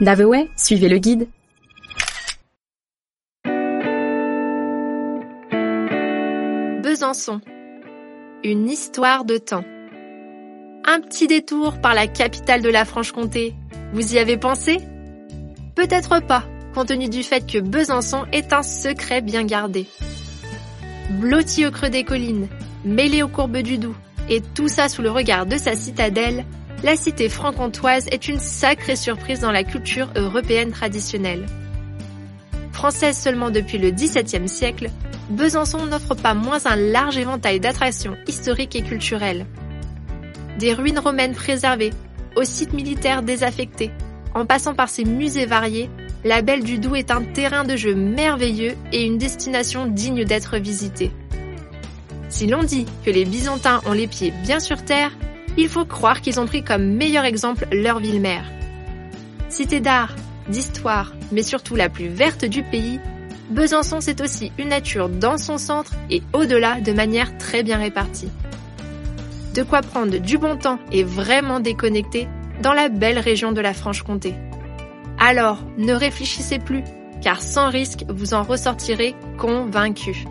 Daveway, suivez le guide. Besançon. Une histoire de temps. Un petit détour par la capitale de la Franche-Comté. Vous y avez pensé? Peut-être pas, compte tenu du fait que Besançon est un secret bien gardé. Blotti au creux des collines, mêlé aux courbes du Doubs, et tout ça sous le regard de sa citadelle, la cité franc-comtoise est une sacrée surprise dans la culture européenne traditionnelle. Française seulement depuis le XVIIe siècle, Besançon n'offre pas moins un large éventail d'attractions historiques et culturelles. Des ruines romaines préservées, aux sites militaires désaffectés, en passant par ses musées variés, la Belle du Doubs est un terrain de jeu merveilleux et une destination digne d'être visitée. Si l'on dit que les Byzantins ont les pieds bien sur terre, il faut croire qu'ils ont pris comme meilleur exemple leur ville-mère. Cité d'art, d'histoire, mais surtout la plus verte du pays, Besançon c'est aussi une nature dans son centre et au-delà de manière très bien répartie. De quoi prendre du bon temps et vraiment déconnecter dans la belle région de la Franche-Comté. Alors, ne réfléchissez plus, car sans risque, vous en ressortirez convaincu.